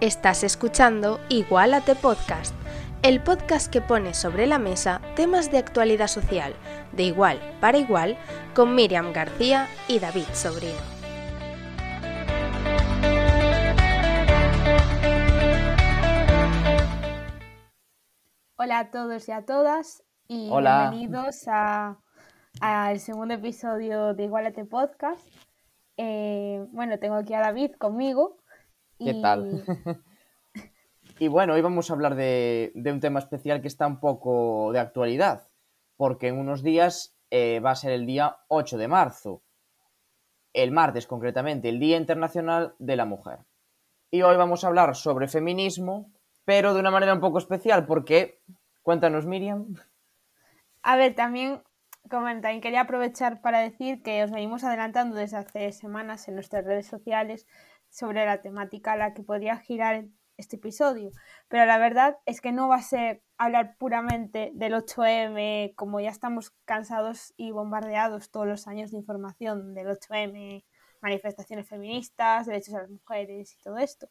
Estás escuchando Igualate Podcast, el podcast que pone sobre la mesa temas de actualidad social, de igual para igual, con Miriam García y David Sobrino. Hola a todos y a todas y Hola. bienvenidos a- al segundo episodio de Igualate Podcast. Eh, bueno, tengo aquí a David conmigo. ¿Qué y- tal? y bueno, hoy vamos a hablar de, de un tema especial que está un poco de actualidad, porque en unos días eh, va a ser el día 8 de marzo, el martes concretamente, el Día Internacional de la Mujer. Y hoy vamos a hablar sobre feminismo, pero de una manera un poco especial, porque, cuéntanos Miriam, A ver, también, como también quería aprovechar para decir que os venimos adelantando desde hace semanas en nuestras redes sociales sobre la temática a la que podría girar este episodio. Pero la verdad es que no va a ser hablar puramente del 8M, como ya estamos cansados y bombardeados todos los años de información del 8M, manifestaciones feministas, derechos a las mujeres y todo esto.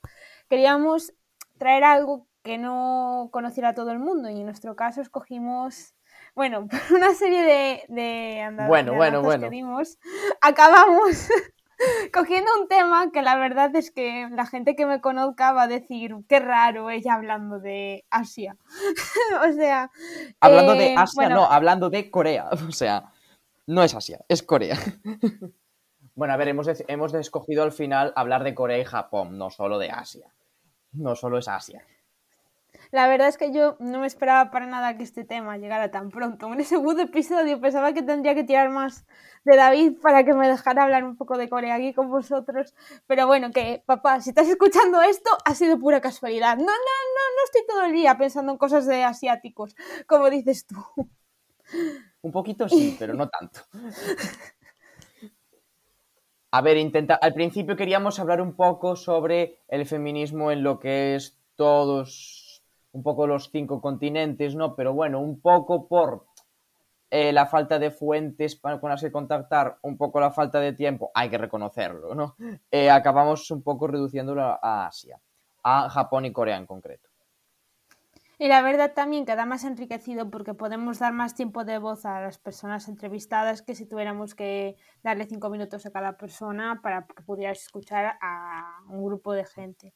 Queríamos traer algo que no conociera todo el mundo y en nuestro caso escogimos bueno, por una serie de, de Bueno, bueno, bueno. que dimos, acabamos cogiendo un tema que la verdad es que la gente que me conozca va a decir, qué raro ella hablando de Asia. o sea... hablando eh, de Asia, bueno, no, hablando de Corea, o sea, no es Asia, es Corea. bueno, a ver, hemos, hemos escogido al final hablar de Corea y Japón, no solo de Asia. No solo es Asia. La verdad es que yo no me esperaba para nada que este tema llegara tan pronto. En el segundo episodio pensaba que tendría que tirar más de David para que me dejara hablar un poco de Corea aquí con vosotros. Pero bueno, que papá, si estás escuchando esto, ha sido pura casualidad. No, no, no, no estoy todo el día pensando en cosas de asiáticos, como dices tú. Un poquito sí, pero no tanto. A ver, intenta. Al principio queríamos hablar un poco sobre el feminismo en lo que es todos, un poco los cinco continentes, ¿no? Pero bueno, un poco por eh, la falta de fuentes para, con las que contactar, un poco la falta de tiempo, hay que reconocerlo, ¿no? Eh, acabamos un poco reduciéndolo a- a Asia, a Japón y Corea en concreto. Y la verdad también queda más enriquecido porque podemos dar más tiempo de voz a las personas entrevistadas que si tuviéramos que darle cinco minutos a cada persona para que pudieras escuchar a un grupo de gente.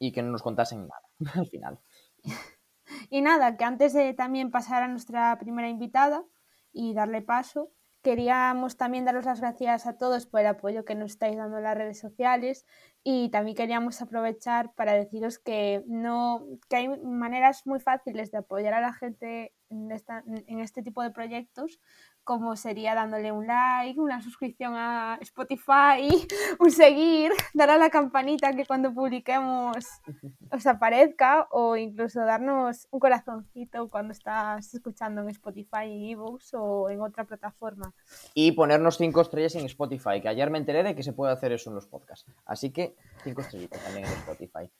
Y que no nos contasen nada al final. Y nada, que antes de también pasar a nuestra primera invitada y darle paso, queríamos también daros las gracias a todos por el apoyo que nos estáis dando en las redes sociales y también queríamos aprovechar para deciros que no que hay maneras muy fáciles de apoyar a la gente en, esta- en este tipo de proyectos como sería dándole un like, una suscripción a Spotify, un seguir, dar a la campanita que cuando publiquemos os aparezca o incluso darnos un corazoncito cuando estás escuchando en Spotify, en ebooks o en otra plataforma. y ponernos cinco estrellas en Spotify, que ayer me enteré de que se puede hacer eso en los podcasts. Así que cinco estrellitas también en Spotify.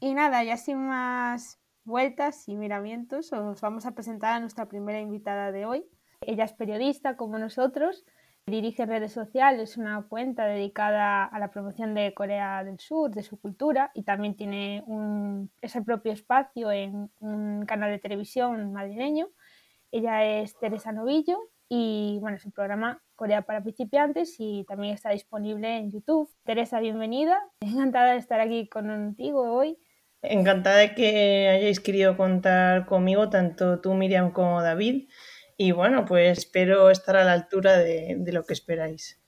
Y nada, ya sin más vueltas y miramientos, os vamos a presentar a nuestra primera invitada de hoy. Ella es periodista como nosotros, dirige redes sociales, una cuenta dedicada a la promoción de Corea del Sur, de su cultura, y también tiene un, ese propio espacio en un canal de televisión madrileño. Ella es Teresa Novillo y bueno, su programa Corea para principiantes y también está disponible en YouTube. Teresa, bienvenida. Encantada de estar aquí contigo hoy. Encantada de que hayáis querido contar conmigo, tanto tú, Miriam, como David. Y bueno, pues espero estar a la altura de, de lo que esperáis.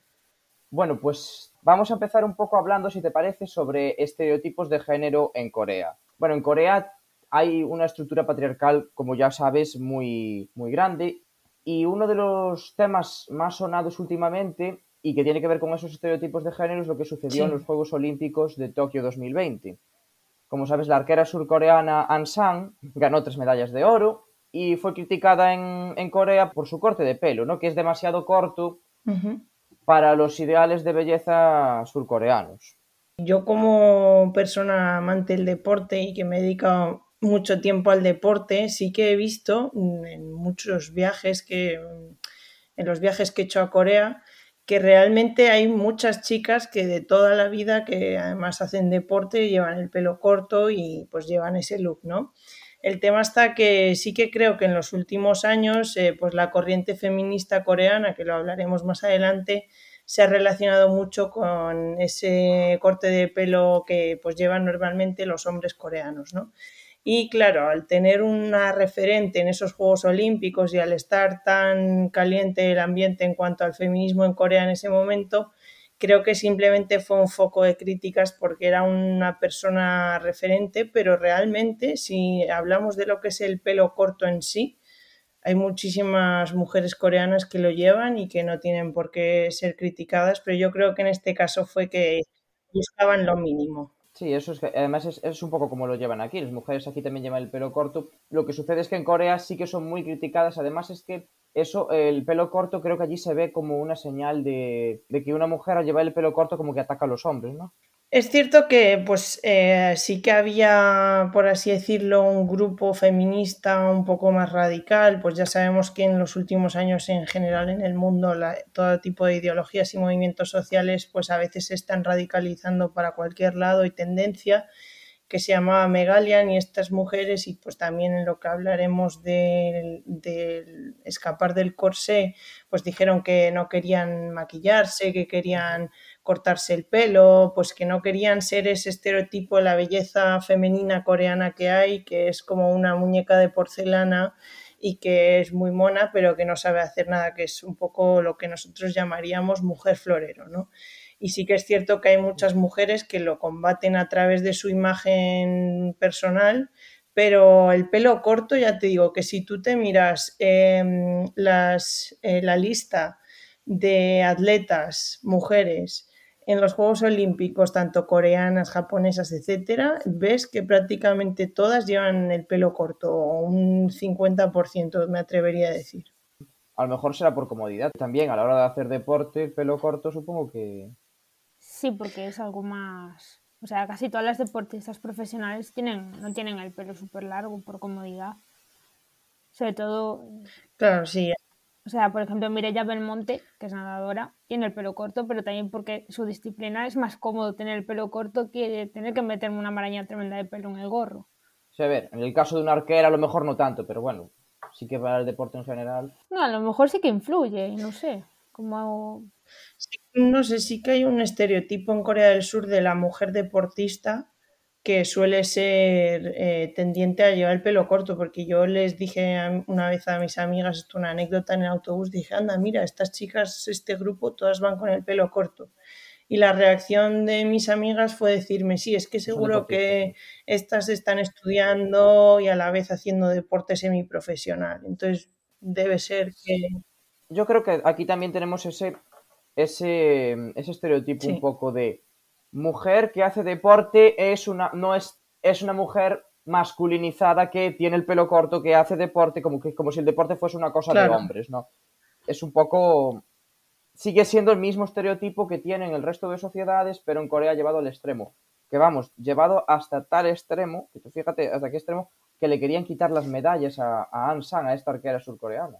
Bueno, pues vamos a empezar un poco hablando, si te parece, sobre estereotipos de género en Corea. Bueno, en Corea hay una estructura patriarcal, como ya sabes, muy, muy grande. Y uno de los temas más sonados últimamente y que tiene que ver con esos estereotipos de género es lo que sucedió Sí. en los Juegos Olímpicos de Tokio 2020. Como sabes, la arquera surcoreana An Sang ganó tres medallas de oro y fue criticada en, en Corea por su corte de pelo, ¿no? que es demasiado corto para los ideales de belleza surcoreanos. Yo como persona amante del deporte y que me he dedicado mucho tiempo al deporte, sí que he visto en muchos viajes que en los viajes que he hecho a Corea que realmente hay muchas chicas que de toda la vida que además hacen deporte, llevan el pelo corto y pues llevan ese look, ¿no? El tema está que sí que creo que en los últimos años, eh, pues la corriente feminista coreana, que lo hablaremos más adelante, se ha relacionado mucho con ese corte de pelo que pues llevan normalmente los hombres coreanos, ¿no? Y claro, al tener una referente en esos Juegos Olímpicos y al estar tan caliente el ambiente en cuanto al feminismo en Corea en ese momento, creo que simplemente fue un foco de críticas porque era una persona referente, pero realmente si hablamos de lo que es el pelo corto en sí, hay muchísimas mujeres coreanas que lo llevan y que no tienen por qué ser criticadas, pero yo creo que en este caso fue que buscaban lo mínimo. Sí, eso es que además es, es, un poco como lo llevan aquí. Las mujeres aquí también llevan el pelo corto. Lo que sucede es que en Corea sí que son muy criticadas. Además es que eso, el pelo corto, creo que allí se ve como una señal de, de que una mujer al llevar el pelo corto como que ataca a los hombres, ¿no? Es cierto que pues eh, sí que había, por así decirlo, un grupo feminista un poco más radical, pues ya sabemos que en los últimos años en general en el mundo todo tipo de ideologías y movimientos sociales pues a veces se están radicalizando para cualquier lado y tendencia que se llamaba Megalian y estas mujeres y pues también en lo que hablaremos de, de, escapar del corsé pues dijeron que no querían maquillarse, que querían cortarse el pelo, pues que no querían ser ese estereotipo de la belleza femenina coreana que hay, que es como una muñeca de porcelana y que es muy mona pero que no sabe hacer nada, que es un poco lo que nosotros llamaríamos mujer florero, ¿no? Y sí que es cierto que hay muchas mujeres que lo combaten a través de su imagen personal, pero el pelo corto, ya te digo que si tú te miras las, eh, la lista de atletas, mujeres, en los Juegos Olímpicos, tanto coreanas, japonesas, etcétera, ves que prácticamente todas llevan el pelo corto, un 50% me atrevería a decir. A lo mejor será por comodidad también, a la hora de hacer deporte, pelo corto supongo que Sí, porque es algo más. O sea, casi todas las deportistas profesionales tienen, no tienen el pelo súper largo por comodidad. Sobre todo. Claro, sí. O sea, por ejemplo, Mireia Belmonte, que es nadadora, tiene el pelo corto, pero también porque su disciplina es más cómodo tener el pelo corto que tener que meterme una maraña tremenda de pelo en el gorro. Sí, a ver, en el caso de una arquera a lo mejor no tanto, pero bueno, sí que para el deporte en general. No, a lo mejor sí que influye, no sé. Como no sé, sí que hay un estereotipo en Corea del Sur de la mujer deportista que suele ser eh, tendiente a llevar el pelo corto, porque yo les dije una vez a mis amigas, esto una anécdota en el autobús, dije, anda, mira, estas chicas, este grupo, todas van con el pelo corto. Y la reacción de mis amigas fue decirme, sí, es que seguro que estas están estudiando y a la vez haciendo deporte semiprofesional. Entonces, debe ser que... Yo creo que aquí también tenemos ese ese, ese estereotipo un poco de mujer que hace deporte es una, no es, es una mujer masculinizada que tiene el pelo corto, que hace deporte, como, que, como si el deporte fuese una cosa de hombres, ¿no? Es un poco... Sigue siendo el mismo estereotipo que tienen el resto de sociedades, pero en Corea llevado al extremo. Que vamos, llevado hasta tal extremo, que tú fíjate hasta qué extremo, que le querían quitar las medallas a, a An San, a esta arquera surcoreana.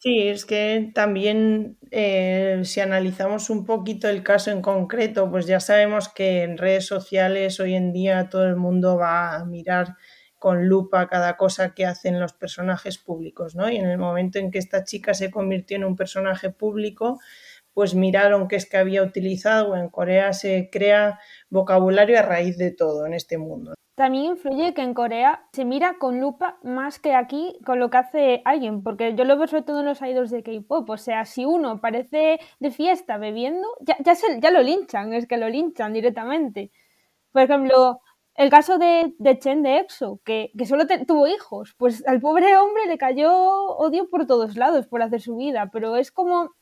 Sí, es que también eh, si analizamos un poquito el caso en concreto, pues ya sabemos que en redes sociales hoy en día todo el mundo va a mirar con lupa cada cosa que hacen los personajes públicos, ¿no? Y en el momento en que esta chica se convirtió en un personaje público, pues miraron qué es que había utilizado. En Corea se crea vocabulario a raíz de todo en este mundo. También influye que en Corea se mira con lupa más que aquí con lo que hace alguien, porque yo lo veo sobre todo en los idols de K-pop. O sea, si uno parece de fiesta bebiendo, ya, ya, se, ya lo linchan, es que lo linchan directamente. Por ejemplo, el caso de, de Chen de EXO, que, que solo tuvo hijos, pues al pobre hombre le cayó odio por todos lados por hacer su vida, pero es como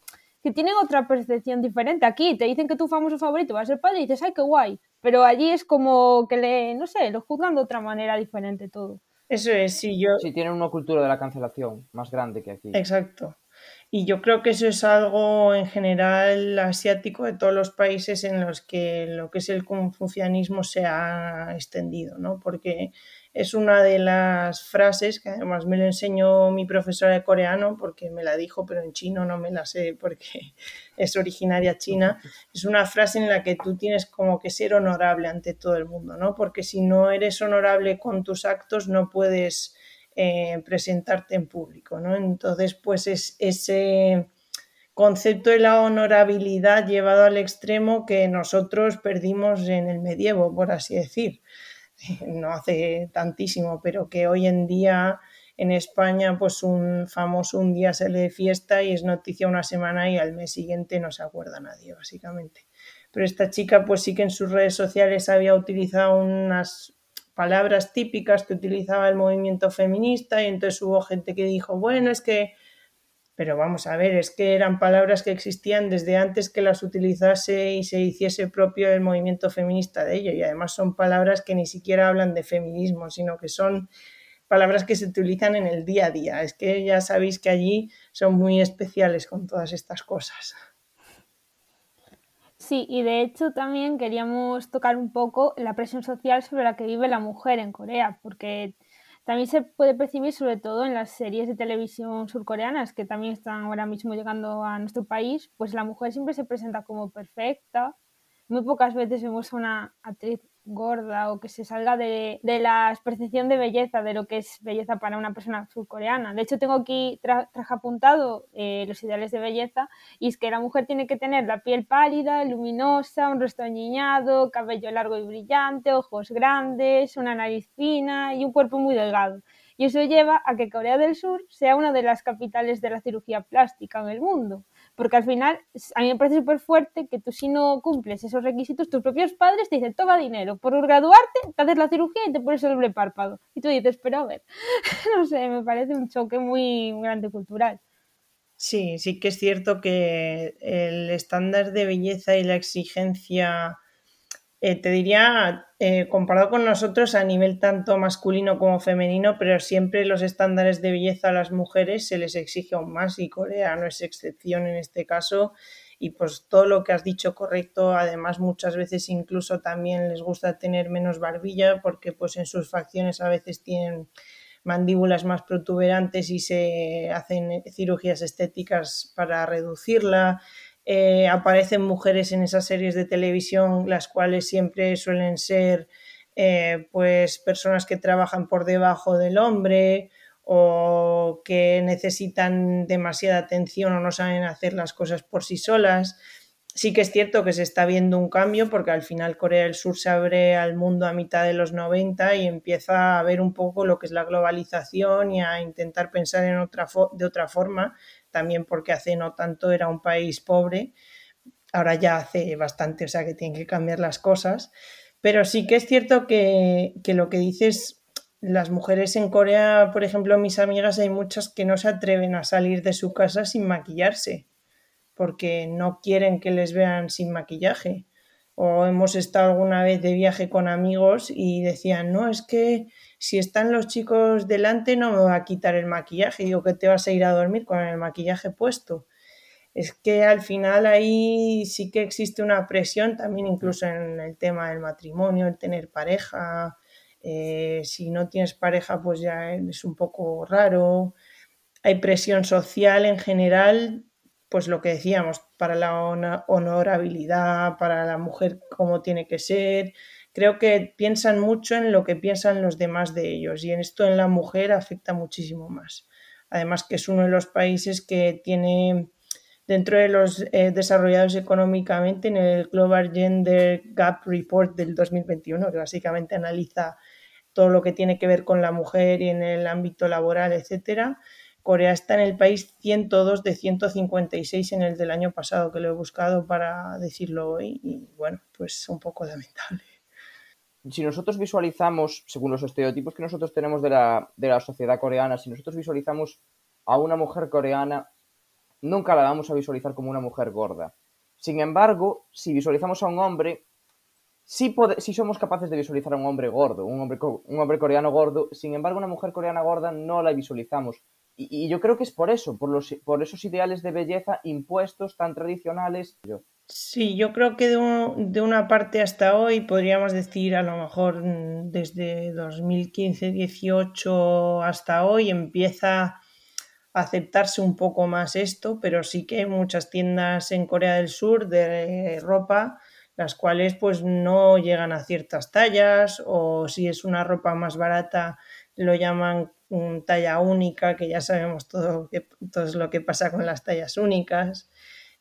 que tienen otra percepción diferente. Aquí te dicen que tu famoso favorito va a ser padre y dices, ay, qué guay. Pero allí es como que le, no sé, lo juzgan de otra manera diferente todo. Eso es, sí, yo... Sí, tienen una cultura de la cancelación más grande que aquí. Exacto. Y yo creo que eso es algo en general asiático de todos los países en los que lo que es el confucianismo se ha extendido, ¿no? Porque es una de las frases que además me lo enseñó mi profesora de coreano porque me la dijo, pero en chino no me la sé porque es originaria china. Es una frase en la que tú tienes como que ser honorable ante todo el mundo, ¿no? Porque si no eres honorable con tus actos no puedes eh, presentarte en público, ¿no? Entonces, pues es ese concepto de la honorabilidad llevado al extremo que nosotros perdimos en el medievo, por así decir no hace tantísimo, pero que hoy en día en España, pues un famoso un día se le fiesta y es noticia una semana y al mes siguiente no se acuerda nadie, básicamente. Pero esta chica, pues sí que en sus redes sociales había utilizado unas palabras típicas que utilizaba el movimiento feminista y entonces hubo gente que dijo, bueno, es que pero vamos a ver, es que eran palabras que existían desde antes que las utilizase y se hiciese propio el movimiento feminista de ello. Y además son palabras que ni siquiera hablan de feminismo, sino que son palabras que se utilizan en el día a día. Es que ya sabéis que allí son muy especiales con todas estas cosas. Sí, y de hecho también queríamos tocar un poco la presión social sobre la que vive la mujer en Corea, porque también se puede percibir sobre todo en las series de televisión surcoreanas que también están ahora mismo llegando a nuestro país, pues la mujer siempre se presenta como perfecta. Muy pocas veces vemos a una actriz gorda o que se salga de, la percepción de belleza, de lo que es belleza para una persona surcoreana. De hecho, tengo aquí traje apuntado eh, los ideales de belleza y es que la mujer tiene que tener la piel pálida, luminosa, un rostro añiñado, cabello largo y brillante, ojos grandes, una nariz fina y un cuerpo muy delgado. Y eso lleva a que Corea del Sur sea una de las capitales de la cirugía plástica en el mundo porque al final a mí me parece súper fuerte que tú si no cumples esos requisitos, tus propios padres te dicen, toma dinero, por graduarte te haces la cirugía y te pones el doble párpado. Y tú dices, pero a ver, no sé, me parece un choque muy grande cultural. Sí, sí que es cierto que el estándar de belleza y la exigencia eh, te diría, eh, comparado con nosotros a nivel tanto masculino como femenino, pero siempre los estándares de belleza a las mujeres se les exige aún más y Corea no es excepción en este caso. Y pues todo lo que has dicho correcto, además muchas veces incluso también les gusta tener menos barbilla porque pues en sus facciones a veces tienen mandíbulas más protuberantes y se hacen cirugías estéticas para reducirla. Eh, aparecen mujeres en esas series de televisión, las cuales siempre suelen ser eh, pues personas que trabajan por debajo del hombre o que necesitan demasiada atención o no saben hacer las cosas por sí solas. Sí que es cierto que se está viendo un cambio porque al final Corea del Sur se abre al mundo a mitad de los 90 y empieza a ver un poco lo que es la globalización y a intentar pensar en otra de otra forma también porque hace no tanto era un país pobre, ahora ya hace bastante, o sea que tienen que cambiar las cosas, pero sí que es cierto que, lo que dices, las mujeres en Corea, por ejemplo, mis amigas, hay muchas que no se atreven a salir de su casa sin maquillarse, porque no quieren que les vean sin maquillaje. O hemos estado alguna vez de viaje con amigos y decían, no, es que si están los chicos delante no me va a quitar el maquillaje, digo que te vas a ir a dormir con el maquillaje puesto. Es que al final ahí sí que existe una presión también incluso en el tema del matrimonio, el tener pareja. Eh, si no tienes pareja pues ya es un poco raro. Hay presión social en general, pues lo que decíamos, para la honorabilidad, para la mujer como tiene que ser, creo que piensan mucho en lo que piensan los demás de ellos y en esto en la mujer afecta muchísimo más. Además que es uno de los países que tiene dentro de los eh, desarrollados económicamente en el Global Gender Gap Report del 2021, que básicamente analiza todo lo que tiene que ver con la mujer y en el ámbito laboral, etcétera. Corea está en el país 102 de 156 en el del año pasado, que lo he buscado para decirlo hoy, y bueno, pues un poco lamentable si nosotros visualizamos, según los estereotipos que nosotros tenemos de la, de la sociedad coreana, si nosotros visualizamos a una mujer coreana, nunca la vamos a visualizar como una mujer gorda. Sin embargo, si visualizamos a un hombre, sí, somos capaces de visualizar a un hombre gordo, un hombre, un hombre coreano gordo. Sin embargo, una mujer coreana gorda no la visualizamos y, yo creo que es por eso, por, los, por esos ideales de belleza impuestos tan tradicionales. Sí, yo creo que de, de, una parte hasta hoy podríamos decir a lo mejor mm, desde 2015-18 hasta hoy empieza a aceptarse un poco más esto, pero sí que hay muchas tiendas en Corea del Sur de ropa las cuales pues no llegan a ciertas tallas o si es una ropa más barata lo llaman talla única, que ya sabemos todo, que, todo lo que pasa con las tallas únicas.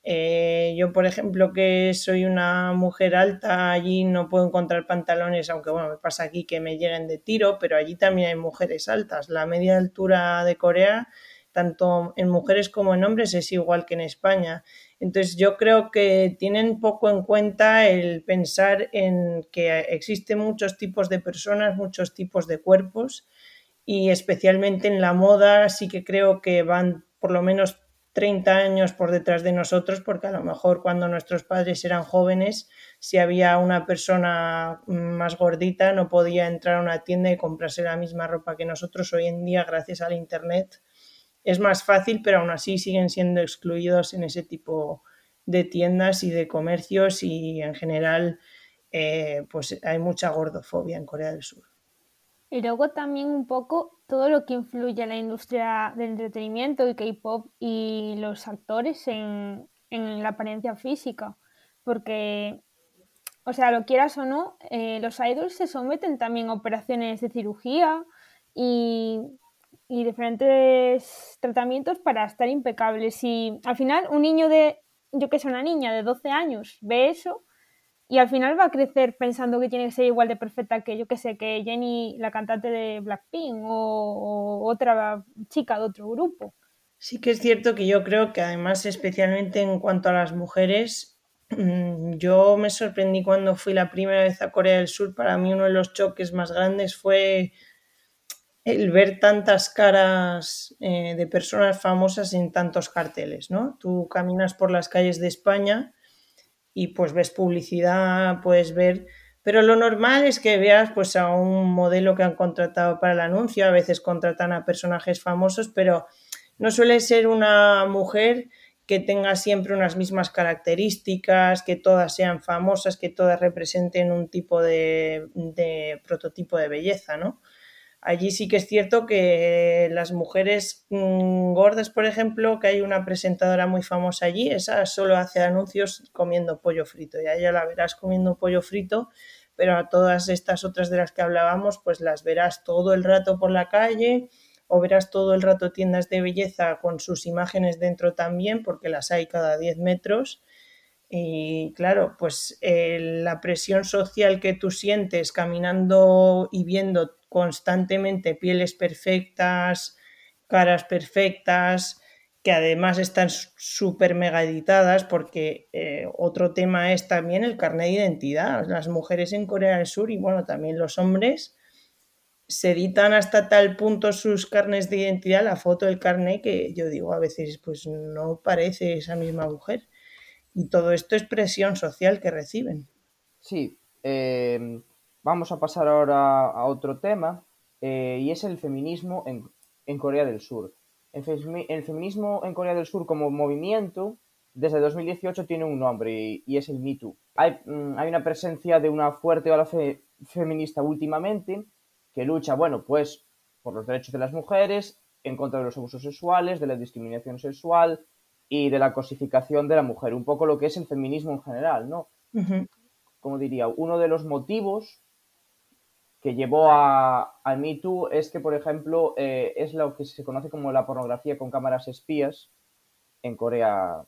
Eh, yo, por ejemplo, que soy una mujer alta, allí no puedo encontrar pantalones, aunque bueno, me pasa aquí que me lleguen de tiro, pero allí también hay mujeres altas. La media altura de Corea, tanto en mujeres como en hombres, es igual que en España. Entonces, yo creo que tienen poco en cuenta el pensar en que existen muchos tipos de personas, muchos tipos de cuerpos y especialmente en la moda sí que creo que van por lo menos 30 años por detrás de nosotros, porque a lo mejor cuando nuestros padres eran jóvenes, si había una persona más gordita, no podía entrar a una tienda y comprarse la misma ropa que nosotros hoy en día, gracias al Internet. Es más fácil, pero aún así siguen siendo excluidos en ese tipo de tiendas y de comercios y en general eh, pues hay mucha gordofobia en Corea del Sur. Y luego también un poco todo lo que influye en la industria del entretenimiento y K-pop y los actores en, la apariencia física. Porque, o sea, lo quieras o no, eh, los idols se someten también a operaciones de cirugía y, y diferentes tratamientos para estar impecables. Y al final, un niño de, yo que sé, una niña de 12 años ve eso y al final va a crecer pensando que tiene que ser igual de perfecta que yo que sé, que Jenny, la cantante de Blackpink o, otra chica de otro grupo. Sí que es cierto que yo creo que además especialmente en cuanto a las mujeres, mm, yo me sorprendí cuando fui la primera vez a Corea del Sur. Para mí uno de los choques más grandes fue el ver tantas caras eh, de personas famosas en tantos carteles, ¿no? Tú caminas por las calles de España y pues ves publicidad, puedes ver, pero lo normal es que veas pues a un modelo que han contratado para el anuncio, a veces contratan a personajes famosos, pero no suele ser una mujer que tenga siempre unas mismas características, que todas sean famosas, que todas representen un tipo de, de prototipo de belleza, ¿no? Allí sí que es cierto que las mujeres mm, gordas, por ejemplo, que hay una presentadora muy famosa allí, esa solo hace anuncios comiendo pollo frito. Y a ella la verás comiendo pollo frito, pero a todas estas otras de las que hablábamos, pues las verás todo el rato por la calle o verás todo el rato tiendas de belleza con sus imágenes dentro también, porque las hay cada 10 metros. Y claro, pues eh, la presión social que tú sientes caminando y viendo constantemente pieles perfectas, caras perfectas, que además están súper mega editadas, porque eh, otro tema es también el carnet de identidad. Las mujeres en Corea del Sur y bueno, también los hombres se editan hasta tal punto sus carnes de identidad, la foto del carnet, que yo digo a veces, pues no parece esa misma mujer. Y todo esto es presión social que reciben. Sí, eh, Vamos a pasar ahora a otro tema eh, y es el feminismo en, Corea del Sur. El, feminismo en Corea del Sur como movimiento desde 2018 tiene un nombre y, es el Me Too. Mm, hay, una presencia de una fuerte ola feminista últimamente que lucha, bueno, pues por los derechos de las mujeres, en contra de los abusos sexuales, de la discriminación sexual y de la cosificación de la mujer. Un poco lo que es el feminismo en general, ¿no? Como diría, uno de los motivos que llevó a, al Me Too es que, por ejemplo, eh, es lo que se conoce como la pornografía con cámaras espías en Corea.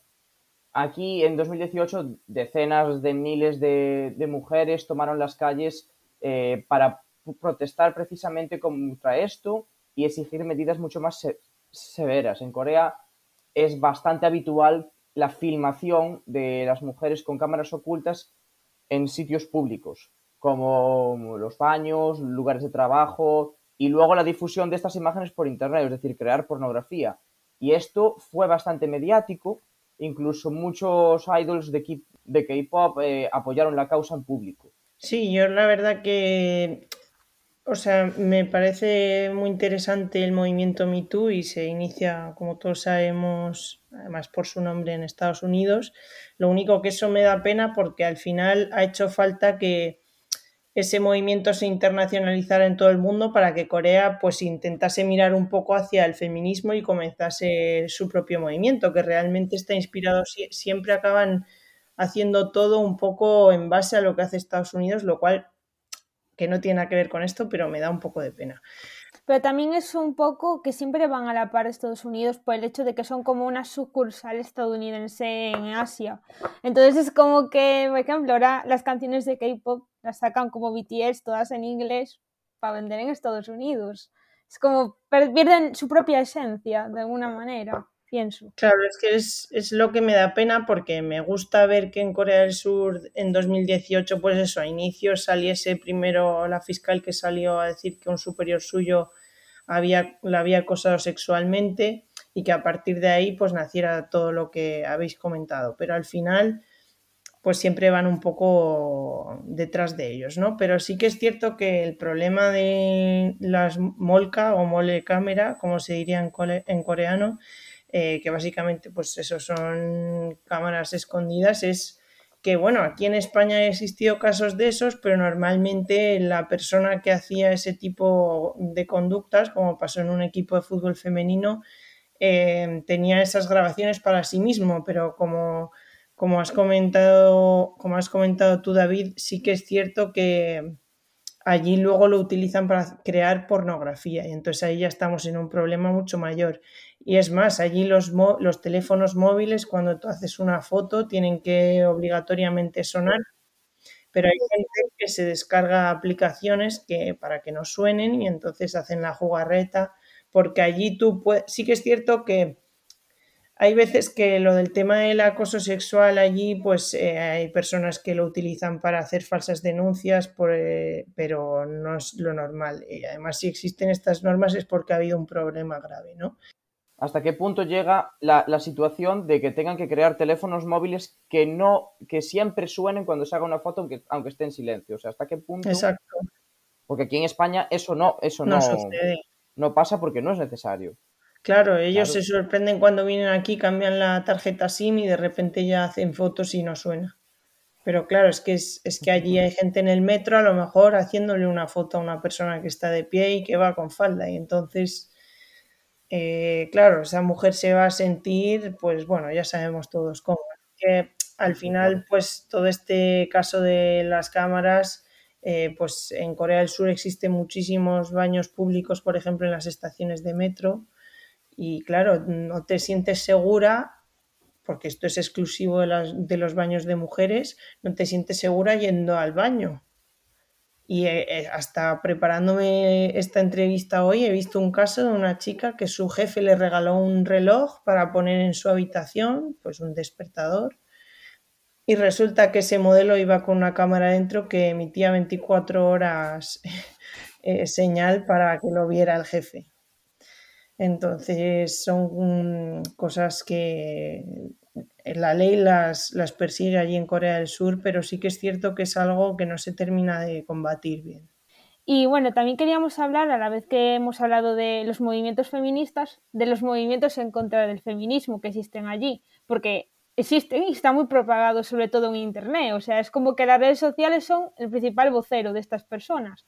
Aquí, en 2018, decenas de miles de, mujeres tomaron las calles eh, para protestar precisamente contra esto y exigir medidas mucho más severas. En Corea es bastante habitual la filmación de las mujeres con cámaras ocultas en sitios públicos como los baños, lugares de trabajo y luego la difusión de estas imágenes por Internet, es decir, crear pornografía. Y esto fue bastante mediático, incluso muchos idols de K-pop eh, apoyaron la causa en público. Sí, yo la verdad que o sea, me parece muy interesante el movimiento MeToo y se inicia, como todos sabemos, además por su nombre en Estados Unidos. Lo único que eso me da pena porque al final ha hecho falta que ese movimiento se internacionalizara en todo el mundo para que Corea pues intentase mirar un poco hacia el feminismo y comenzase su propio movimiento, que realmente está inspirado, siempre acaban haciendo todo un poco en base a lo que hace Estados Unidos, lo cual que no tiene nada que ver con esto, pero me da un poco de pena. Pero también es un poco que siempre van a la par Estados Unidos por el hecho de que son como una sucursal estadounidense en Asia. Entonces es como que, por ejemplo, ahora las canciones de K-pop las sacan como BTS, todas en inglés, para vender en Estados Unidos. Es como pierden su propia esencia de alguna manera Claro, es que es, lo que me da pena porque me gusta ver que en Corea del Sur en 2018, pues eso, a inicio saliese primero la fiscal que salió a decir que un superior suyo había, la había acosado sexualmente y que a partir de ahí pues naciera todo lo que habéis comentado. Pero al final pues siempre van un poco detrás de ellos, ¿no? Pero sí que es cierto que el problema de las molca o mole cámara, como se diría en, en coreano, eh, que básicamente pues eso son cámaras escondidas, es que bueno, aquí en España ha existido casos de esos, pero normalmente la persona que hacía ese tipo de conductas, como pasó en un equipo de fútbol femenino, eh, tenía esas grabaciones para sí mismo, pero como, como, has comentado, como has comentado tú, David, sí que es cierto que allí luego lo utilizan para crear pornografía y entonces ahí ya estamos en un problema mucho mayor. Y es más, allí los, los teléfonos móviles, cuando tú haces una foto, tienen que obligatoriamente sonar, pero hay gente que se descarga aplicaciones que, para que no suenen y entonces hacen la jugarreta, porque allí tú puedes, sí que es cierto que hay veces que lo del tema del acoso sexual allí, pues eh, hay personas que lo utilizan para hacer falsas denuncias, eh, pero no es lo normal. Y además, si existen estas normas es porque ha habido un problema grave, ¿no? ¿Hasta qué punto llega la, situación de que tengan que crear teléfonos móviles que no, que siempre suenen cuando se haga una foto, aunque, aunque esté en silencio? O sea, ¿hasta qué punto? Exacto. Porque aquí en España eso no, eso no, no, pasa porque no es necesario. Claro, ellos se sorprenden cuando vienen aquí, cambian la tarjeta SIM y de repente ya hacen fotos y no suena. Pero claro, es que, es, es, que allí hay gente en el metro, a lo mejor haciéndole una foto a una persona que está de pie y que va con falda. Y entonces eh, claro, esa mujer se va a sentir, pues bueno, ya sabemos todos cómo. Que al final, pues todo este caso de las cámaras, eh, pues en Corea del Sur existen muchísimos baños públicos, por ejemplo, en las estaciones de metro. Y claro, no te sientes segura, porque esto es exclusivo de, de los baños de mujeres, no te sientes segura yendo al baño y eh, eh, hasta preparándome esta entrevista hoy he visto un caso de una chica que su jefe le regaló un reloj para poner en su habitación, pues un despertador. Y resulta que ese modelo iba con una cámara dentro que emitía 24 horas eh, señal para que lo viera el jefe. Entonces son cosas que la ley las, las persigue allí en Corea del Sur, pero sí que es cierto que es algo que no se termina de combatir bien. Y bueno, también queríamos hablar, a la vez que hemos hablado de los movimientos feministas, de los movimientos en contra del feminismo que existen allí, porque existen y están muy propagados sobre todo en Internet. O sea, es como que las redes sociales son el principal vocero de estas personas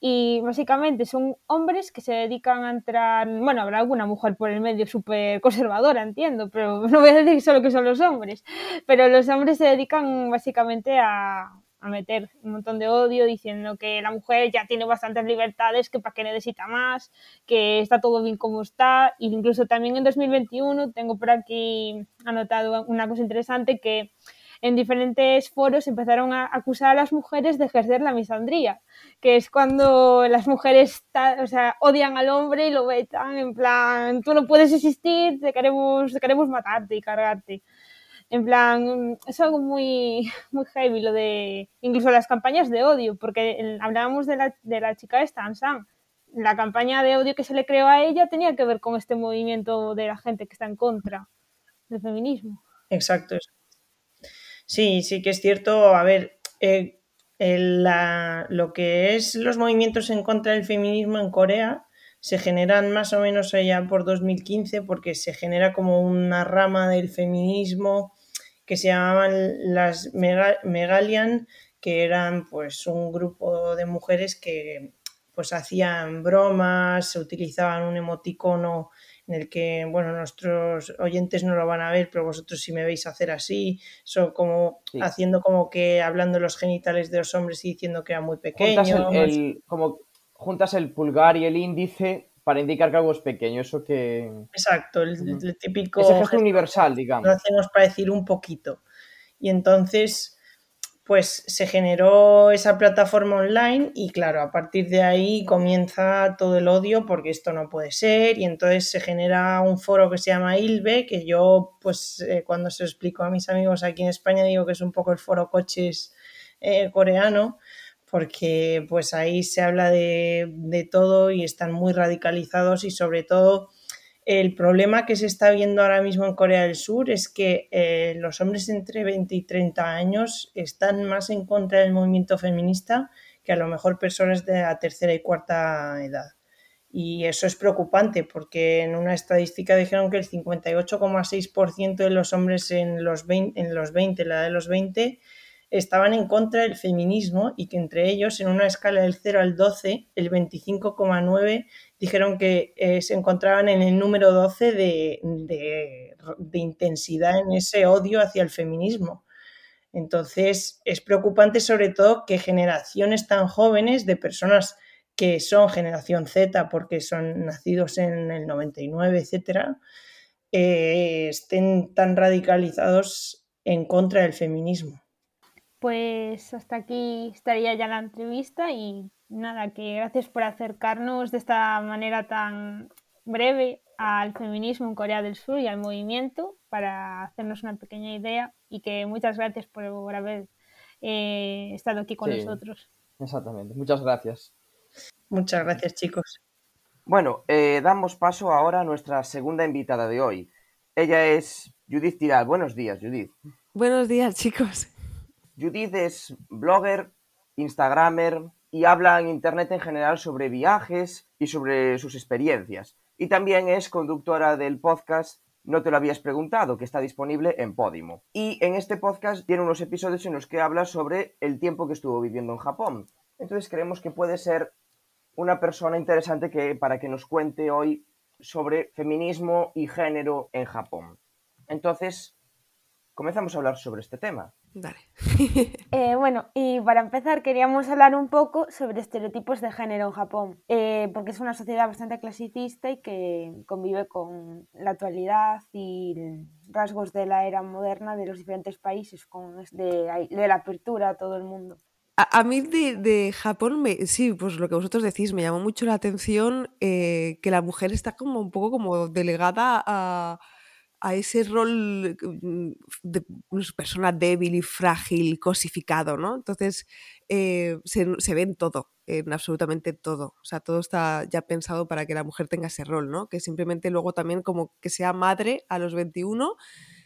y básicamente son hombres que se dedican a entrar, bueno, habrá alguna mujer por el medio súper conservadora, entiendo, pero no voy a decir solo que son los hombres, pero los hombres se dedican básicamente a, a meter un montón de odio diciendo que la mujer ya tiene bastantes libertades, que para qué necesita más, que está todo bien como está, e incluso también en 2021 tengo por aquí anotado una cosa interesante que en diferentes foros empezaron a acusar a las mujeres de ejercer la misandría, que es cuando las mujeres o sea, odian al hombre y lo vetan en plan, tú no puedes existir, te queremos, queremos matarte y cargarte. En plan, es algo muy, muy heavy lo de, incluso las campañas de odio, porque hablábamos de la, de la chica de Stansan. La campaña de odio que se le creó a ella tenía que ver con este movimiento de la gente que está en contra del feminismo. Exacto, Sí, sí que es cierto. A ver, eh, lo que es los movimientos en contra del feminismo en Corea se generan más o menos allá por 2015 porque se genera como una rama del feminismo que se llamaban las Megalian, que eran pues un grupo de mujeres que pues hacían bromas, se utilizaban un emoticono en el que, bueno, nuestros oyentes no lo van a ver, pero vosotros si me veis hacer así, son como haciendo como que hablando los genitales de los hombres y diciendo que era muy pequeño. como juntas el pulgar y el índice para indicar que algo es pequeño, eso que... Exacto, el, típico... Ese gesto universal, digamos. Lo hacemos para decir un poquito. Y entonces pues se generó esa plataforma online y claro, a partir de ahí comienza todo el odio porque esto no puede ser y entonces se genera un foro que se llama ILBE, que yo pues eh, cuando se lo explico a mis amigos aquí en España digo que es un poco el foro coches eh, coreano porque pues ahí se habla de, de todo y están muy radicalizados y sobre todo el problema que se está viendo ahora mismo en Corea del Sur es que eh, los hombres entre 20 y 30 años están más en contra del movimiento feminista que a lo mejor personas de la tercera y cuarta edad. Y eso es preocupante porque en una estadística dijeron que el 58,6% de los hombres en los 20, en los 20, la de los 20, estaban en contra del feminismo y que entre ellos, en una escala del 0 al 12, el 25,9 dijeron que eh, se encontraban en el número 12 de, de, intensidad en ese odio hacia el feminismo. Entonces, es preocupante sobre todo que generaciones tan jóvenes de personas que son generación Z porque son nacidos en el 99, etcétera, eh, estén tan radicalizados en contra del feminismo. Pues hasta aquí estaría ya la entrevista y nada, que gracias por acercarnos de esta manera tan breve al feminismo en Corea del Sur y al movimiento para hacernos una pequeña idea y que muchas gracias por, haber eh, estado aquí con nosotros. Exactamente, muchas gracias. Muchas gracias chicos. Bueno, eh, damos paso ahora a nuestra segunda invitada de hoy. Ella es Judith Tiral. Buenos días, Judith. Buenos días, chicos. Judith es blogger, instagramer y habla en internet en general sobre viajes y sobre sus experiencias. Y también es conductora del podcast No te lo habías preguntado, que está disponible en Podimo. Y en este podcast tiene unos episodios en los que habla sobre el tiempo que estuvo viviendo en Japón. Entonces creemos que puede ser una persona interesante que, para que nos cuente hoy sobre feminismo y género en Japón. Entonces, comenzamos a hablar sobre este tema. Dale. Eh, bueno, y para empezar queríamos hablar un poco sobre estereotipos de género en Japón, eh, porque es una sociedad bastante clasicista y que convive con la actualidad y rasgos de la era moderna de los diferentes países, con de, la apertura a todo el mundo. A, mí de, Japón, me, sí, pues lo que vosotros decís, me llamó mucho la atención eh, que la mujer está como un poco como delegada a a ese rol mm, de persona débil y frágil, cosificado, ¿no? Entonces eh, se, ve en todo, en absolutamente todo. O sea, todo está ya pensado para que la mujer tenga ese rol, ¿no? Que simplemente luego también como que sea madre a los 21.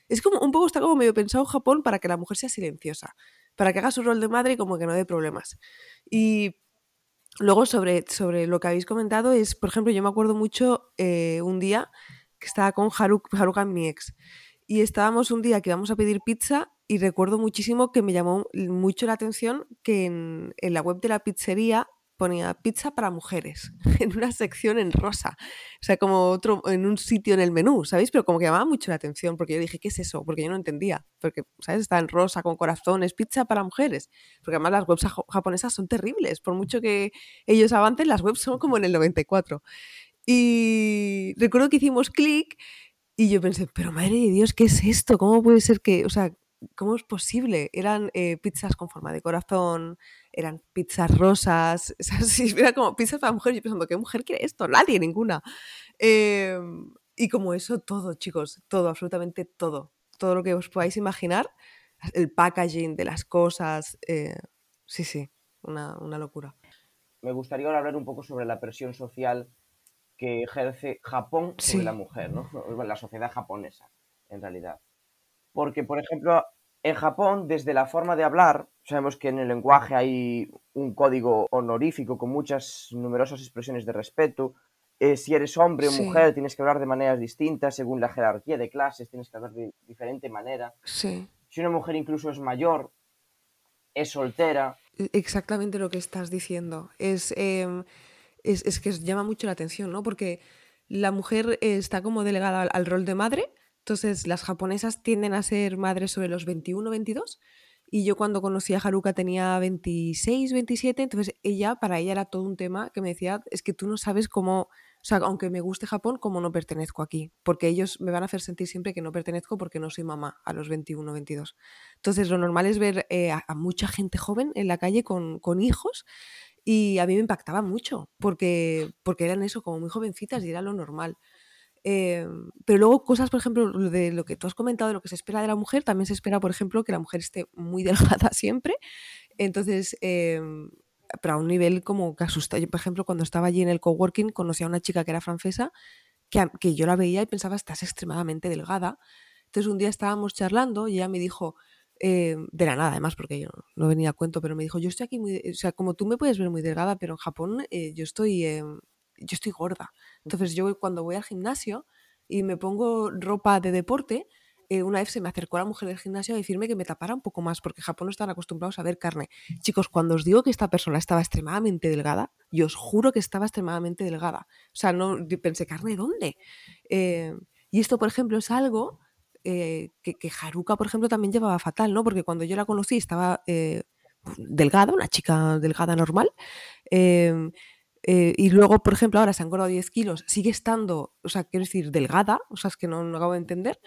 Es como un poco está como medio pensado Japón para que la mujer sea silenciosa, para que haga su rol de madre y como que no dé problemas. Y luego sobre, sobre lo que habéis comentado es, por ejemplo, yo me acuerdo mucho eh, un día que estaba con Haruka, mi ex. Y estábamos un día que íbamos a pedir pizza y recuerdo muchísimo que me llamó mucho la atención que en, la web de la pizzería ponía pizza para mujeres en una sección en rosa, o sea, como otro en un sitio en el menú, ¿sabéis? Pero como que llamaba mucho la atención porque yo dije, ¿qué es eso? Porque yo no entendía, porque, ¿sabes? Está en rosa con corazones, pizza para mujeres, porque además las webs japonesas son terribles, por mucho que ellos avancen, las webs son como en el 94. Y recuerdo que hicimos clic y yo pensé, pero madre de Dios, ¿qué es esto? ¿Cómo puede ser que, o sea, cómo es posible? Eran eh, pizzas con forma de corazón, eran pizzas rosas, o sea, era como pizzas para mujeres. Yo pensando, ¿qué mujer quiere esto? Nadie, ninguna. Em, y como eso, todo, chicos, todo, absolutamente todo. Todo lo que os podáis imaginar, el packaging de las cosas, eh, sí, sí, una, una locura. Me gustaría ahora hablar un poco sobre la presión social que ejerce Japón sobre la mujer, ¿no? La sociedad japonesa, en realidad. Porque, por ejemplo, En Japón, desde la forma de hablar, sabemos que en el lenguaje hay un código honorífico con muchas numerosas expresiones de respeto. Eh, si eres hombre o Sí. mujer, tienes que hablar de maneras distintas según la jerarquía de clases, tienes que hablar de diferente manera. Sí. Si una mujer incluso es mayor, es soltera, E- Exactamente lo que estás diciendo. Es, em, es, es que llama mucho la atención, ¿no? Porque la mujer está como delegada al, al rol de madre, entonces las japonesas tienden a ser madres sobre los 21, 22, y yo cuando conocí a Haruka tenía 26, 27, entonces ella, para ella era todo un tema que me decía, es que tú no sabes cómo, o sea, aunque me guste Japón, cómo no pertenezco aquí, porque ellos me van a hacer sentir siempre que no pertenezco porque no soy mamá a los 21, 22. Entonces, lo normal es ver eh, a, mucha gente joven en la calle con, con hijos y a mí me impactaba mucho porque, porque eran eso, como muy jovencitas y era lo normal. Eh, pero luego cosas, por ejemplo, lo de lo que tú has comentado, de lo que se espera de la mujer, también se espera, por ejemplo, que la mujer esté muy delgada siempre. Entonces, eh, pero a un nivel como que asusta. Yo, por ejemplo, cuando estaba allí en el coworking, conocí a una chica que era francesa, que, que yo la veía y pensaba, estás extremadamente delgada. Entonces, un día estábamos charlando y ella me dijo, eh, de la nada, además, porque yo no venía a cuento, pero me dijo, yo estoy aquí muy, o sea, como tú me puedes ver muy delgada, pero en Japón eh, yo estoy, eh, yo estoy gorda. Entonces, yo cuando voy al gimnasio y me pongo ropa de deporte, eh, una vez se me acercó la mujer del gimnasio a decirme que me tapara un poco más, porque Japón no están acostumbrados a ver carne. Chicos, cuando os digo que esta persona estaba extremadamente delgada, yo os juro que estaba extremadamente delgada. O sea, no pensé, ¿carne dónde? Eh, y esto, por ejemplo, es algo eh, que, Haruka, por ejemplo, también llevaba fatal, ¿no? Porque cuando yo la conocí estaba delgada, una chica delgada normal. eh, y luego, por ejemplo, ahora se ha engordado 10 kilos, sigue estando, o sea, quiero decir, delgada, o sea, es que no, no acabo de entender,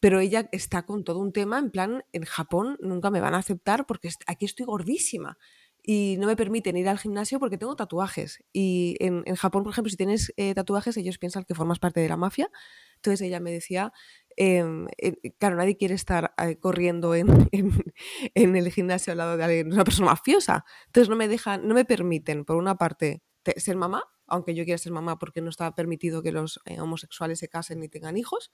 pero ella está con todo un tema, en plan, en Japón nunca me van a aceptar porque aquí estoy gordísima y no me permiten ir al gimnasio porque tengo tatuajes. Y en, en Japón, por ejemplo, si tienes eh, tatuajes, ellos piensan que formas parte de la mafia. Entonces ella me decía, em, eh, claro, nadie quiere estar eh, corriendo en, en- el gimnasio al lado de alguien, una persona mafiosa. Entonces no me dejan, no me permiten, por una parte, te- ser mamá, aunque yo quiera ser mamá porque no está permitido que los eh, homosexuales se casen ni tengan hijos.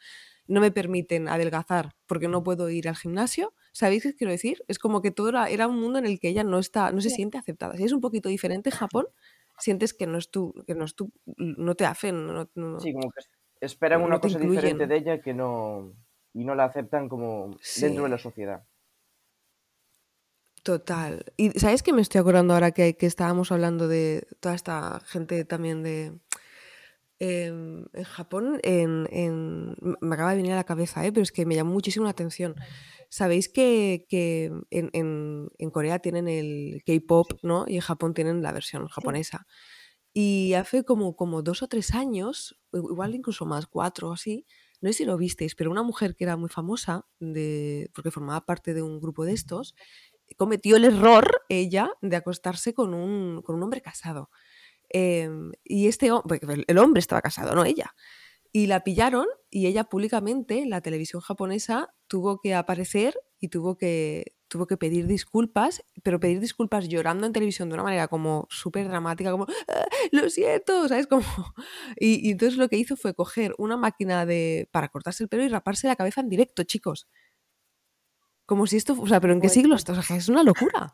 No me permiten adelgazar porque no puedo ir al gimnasio. ¿Sabéis qué quiero decir? Es como que todo era, era un mundo en el que ella no está, no se Sí. siente aceptada. Si es un poquito diferente en Japón, sientes que no es tu, que no es tu, no te hacen, no, no- sí, como que esperan No una cosa diferente de ella que no y no la aceptan como dentro de la sociedad. Total. Y ¿sabes qué me estoy acordando ahora que, que estábamos hablando de toda esta gente también de... em, en Japón, en, me acaba de venir a la cabeza, ¿eh? pero es que me llamó muchísimo la atención. Sabéis que, que en, en- Corea tienen el K-pop, ¿no? Y en Japón tienen la versión japonesa. Y hace como, como dos o tres años, igual incluso más, cuatro o así, no sé si lo visteis, pero una mujer que era muy famosa, de, porque formaba parte de un grupo de estos, cometió el error, ella, de acostarse con un, con un hombre casado. Em, y este el hombre estaba casado, no ella. Y la pillaron y ella públicamente en la televisión japonesa tuvo que aparecer y tuvo que, tuvo que pedir disculpas, pero pedir disculpas llorando en televisión de una manera como súper dramática, como, "Ah, lo siento, ¿sabes? Como... Y, y entonces lo que hizo fue coger una máquina de, para cortarse el pelo y raparse la cabeza en directo, chicos. Como si esto, o sea, pero ¿en qué Pues- siglo esto? O sea, es una locura.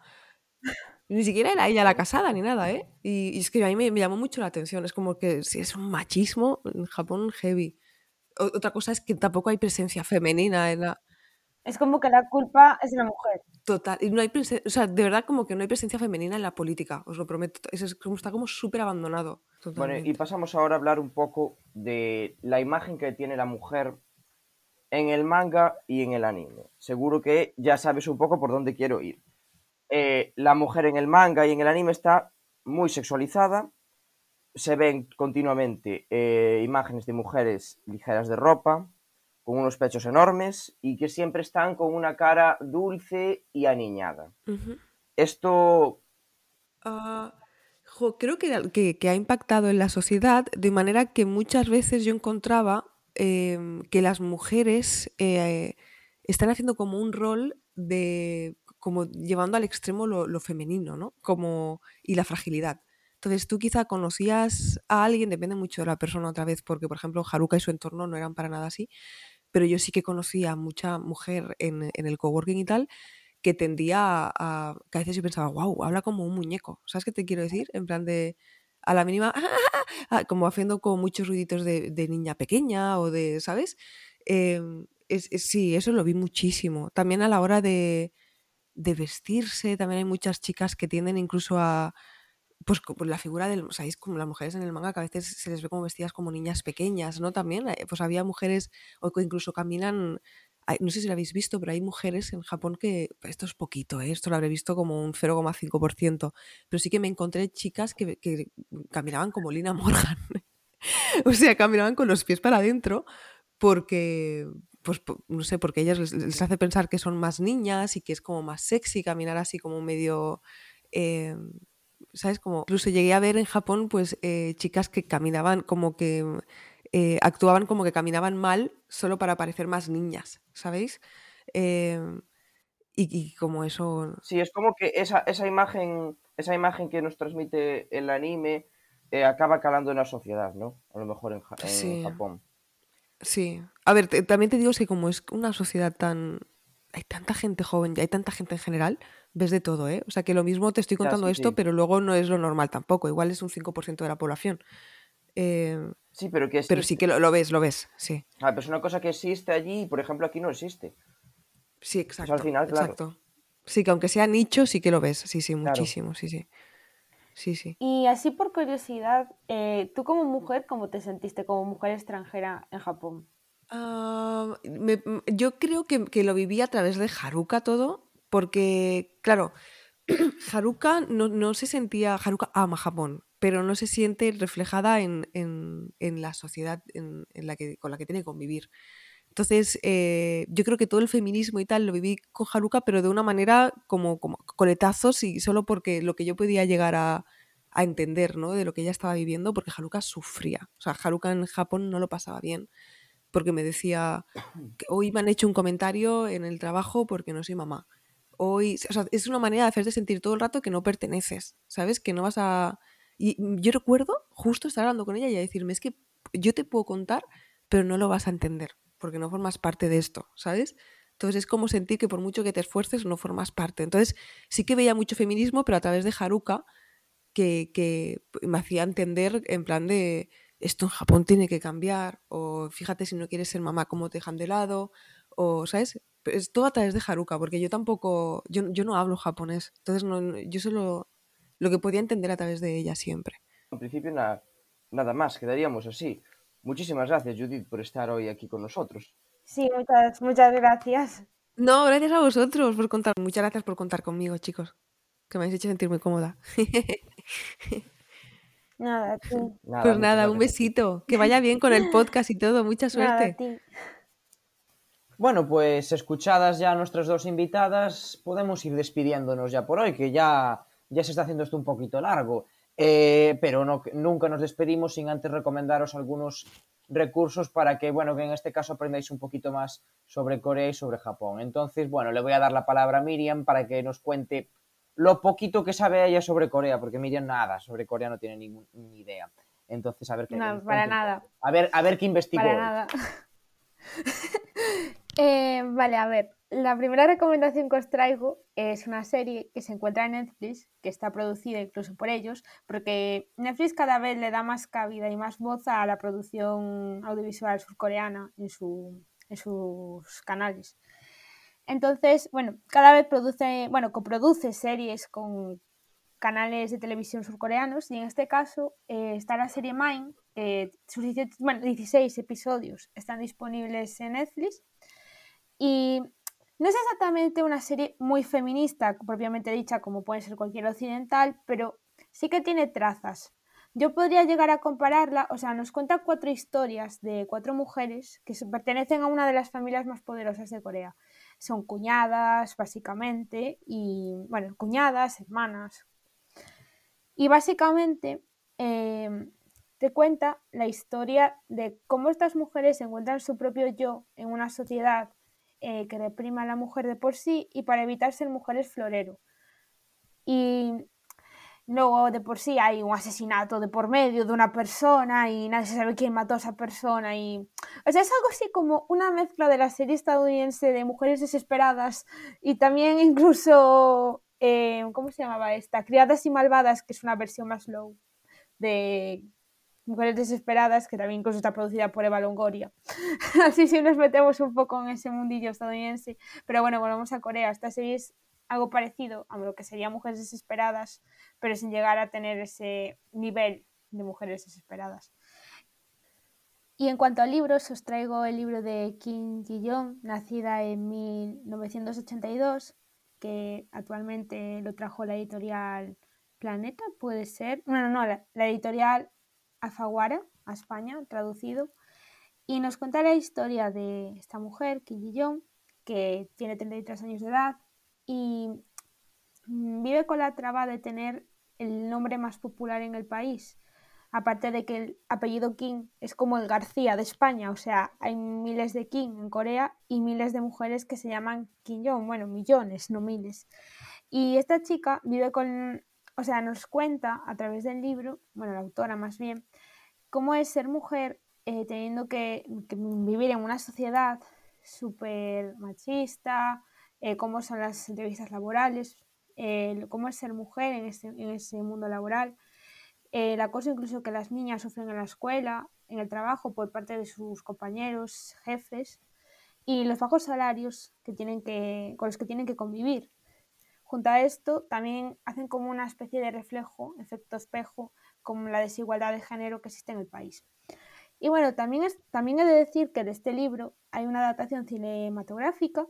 Ni siquiera era ella la casada ni nada, ¿eh? Y, y es que a mí me, me llamó mucho la atención. Es como que si es un machismo en Japón heavy. O- otra cosa es que tampoco hay presencia femenina en la. Es como que la culpa es de la mujer. Total. Y no hay presen- O sea, de verdad, como que no hay presencia femenina en la política, os lo prometo. Es, es como, está como súper abandonado. Bueno, y pasamos ahora a hablar un poco de la imagen que tiene la mujer en el manga y en el anime. Seguro que ya sabes un poco por dónde quiero ir. Eh, la mujer en el manga y en el anime está muy sexualizada. Se ven continuamente eh, imágenes de mujeres ligeras de ropa, con unos pechos enormes y que siempre están con una cara dulce y aniñada. Esto Ah, creo que, que- que ha impactado en la sociedad de manera que muchas veces yo encontraba em, que las mujeres eh, están haciendo como un rol de como llevando al extremo lo, femenino, ¿no? Como, y la fragilidad. Entonces tú quizá conocías a alguien, depende mucho de la persona otra vez, porque por ejemplo Haruka y su entorno no eran para nada así, pero yo sí que conocía a mucha mujer en, el coworking y tal que tendía a, que a veces yo pensaba, wow, habla como un muñeco. ¿Sabes qué te quiero decir? En plan de, a la mínima, ah", como haciendo como muchos ruiditos de, niña pequeña o de, ¿sabes? Em, es, sí, eso lo vi muchísimo. También a la hora de, de vestirse, también hay muchas chicas que tienden incluso a, pues, la figura del, ¿sabéis? Como las mujeres en el manga que a veces se les ve como vestidas como niñas pequeñas, ¿no? También, eh, pues había mujeres, o incluso caminan no sé si lo habéis visto, pero hay mujeres en Japón que, esto es poquito, ¿eh? esto lo habré visto como un 0,5%, pero sí que me encontré chicas que, caminaban como Lina Morgan. o sea, caminaban con los pies para adentro porque, pues no sé, porque ellas les, hace pensar que son más niñas y que es como más sexy caminar así como medio... Eh, ¿Sabes? Como incluso llegué a ver en Japón pues eh, chicas que caminaban como que eh, actuaban como que caminaban mal solo para parecer más niñas, ¿sabéis? Em, y, como eso... Sí, es como que esa, esa, imagen, esa imagen que nos transmite el anime eh, acaba calando en la sociedad, ¿no? A lo mejor en, Japón. Sí. A ver, también te digo que como es una sociedad tan... Hay tanta gente joven y hay tanta gente en general, ves de todo, ¿eh? O sea que lo mismo te estoy contando esto, pero luego no es lo normal tampoco. Igual es un 5% de la población. Eh, Sí, pero que Pero sí que lo, ves, lo ves, sí. Ah, pero es una cosa que existe allí y, por ejemplo, aquí no existe. Sí, exacto. al final, claro. Exacto. Sí, que aunque sea nicho, sí que lo ves. Sí, sí, muchísimo, sí, sí. Sí, sí. Y así por curiosidad, eh, ¿tú como mujer, cómo te sentiste como mujer extranjera en Japón? Ah, yo creo que, que, lo viví a través de Haruka todo, porque, claro, Haruka no, no se sentía, Haruka ama Japón, pero no se siente reflejada en, la sociedad en, la que, con la que tiene que convivir. Entonces, eh, yo creo que todo el feminismo y tal lo viví con Haruka, pero de una manera como, como coletazos y solo porque lo que yo podía llegar a, entender ¿no? de lo que ella estaba viviendo, porque Haruka sufría. O sea, Haruka en Japón no lo pasaba bien, porque me decía, que hoy me han hecho un comentario en el trabajo porque no soy mamá. Hoy, o sea, es una manera de hacerte sentir todo el rato que no perteneces, ¿sabes? Que no vas a y mm, yo recuerdo justo estar hablando con ella y decirme, es que yo te puedo contar, pero no lo vas a entender, porque no formas parte de esto, ¿sabes? Entonces es como sentir que por mucho que te esfuerces no formas parte. Entonces sí que veía mucho feminismo, pero a través de Haruka, que, que me hacía entender en plan de esto en Japón tiene que cambiar, o fíjate si no quieres ser mamá, cómo te dejan de lado, o, ¿sabes? Es todo a través de Haruka, porque yo tampoco, yo, yo no hablo japonés, entonces no, yo solo lo que podía entender a través de ella siempre. En principio nada, nada más, quedaríamos así. Muchísimas gracias, Judith, por estar hoy aquí con nosotros. Sí, muchas, muchas gracias. No, gracias a vosotros por contar. Muchas gracias por contar conmigo, chicos. Que me habéis hecho sentir muy cómoda. Nada, tú. pues nada, un besito. Que vaya bien con el podcast y todo. Mucha suerte. Bueno, pues escuchadas ya nuestras dos invitadas, podemos ir despidiéndonos ya por hoy, que ya ya se está haciendo esto un poquito largo. Eh, pero no, nunca nos despedimos sin antes recomendaros algunos recursos para que, bueno, que en este caso aprendáis un poquito más sobre Corea y sobre Japón. Entonces, bueno, le voy a dar la palabra a Miriam para que nos cuente lo poquito que sabe ella sobre Corea, porque Miriam nada sobre Corea no tiene ninguna ni idea. Entonces, a ver qué. No, para nada. A ver, a ver qué investigó. Para nada. Eh, vale, a ver. La primera recomendación que os traigo es una serie que se encuentra en Netflix, que está producida incluso por ellos, porque Netflix cada vez le da más cabida y más voz a la producción audiovisual surcoreana en, sus canales. Entonces, bueno, cada vez produce, bueno, coproduce series con canales de televisión surcoreanos y en este caso eh, está la serie Mine, sus 16 episodios están disponibles en Netflix y no es exactamente una serie muy feminista, propiamente dicha, como puede ser cualquier occidental, pero sí que tiene trazas. Yo podría llegar a compararla, o sea, nos cuenta cuatro historias de cuatro mujeres que pertenecen a una de las familias más poderosas de Corea. Son cuñadas, básicamente, y bueno, cuñadas, hermanas. Y básicamente em, te cuenta la historia de cómo estas mujeres encuentran su propio yo en una sociedad eh, que reprima a la mujer de por sí y para evitar ser mujeres florero. Y Logo, de por sí, hai un asesinato de por medio dunha persona e nadie sabe quen matou a esa persona e... O sea, es algo así como unha mezcla de la serie estadounidense de Mujeres Desesperadas y también incluso... Eh, ¿Cómo se llamaba esta? Criadas y Malvadas, que es una versión más low de Mujeres Desesperadas, que también incluso está producida por Eva Longoria. Así sí nos metemos un poco en ese mundillo estadounidense. Pero bueno, volvemos a Corea. Esta serie es algo parecido a lo que sería Mujeres Desesperadas, pero sin llegar a tener ese nivel de Mujeres Desesperadas. Y en cuanto a libros, os traigo el libro de Kim Ji-young, nacida en 1982, que actualmente lo trajo la editorial Planeta, puede ser. Bueno, no, la, la editorial Alfaguara, a España, traducido. Y nos cuenta la historia de esta mujer, Kim Ji-young, que tiene 33 años de edad, y mm, vive con la traba de tener el nombre más popular en el país. Aparte de que el apellido King es como el García de España, o sea, hay miles de King en Corea y miles de mujeres que se llaman Kim Jong, bueno, millones, no miles. Y esta chica vive con, o sea, nos cuenta a través del libro, bueno, la autora más bien, cómo es ser mujer eh, teniendo que, vivir en una sociedad súper machista, eh, cómo son las entrevistas laborales, eh, cómo es ser mujer en ese, en ese mundo laboral, la cosa incluso que las niñas sufren en la escuela, en el trabajo por parte de sus compañeros, jefes, y los bajos salarios con los que tienen que convivir. Junto a esto, también hacen como una especie de reflejo, efecto espejo, como la desigualdad de género que existe en el país. Y bueno, también, es, también he de decir que de este libro hay una adaptación cinematográfica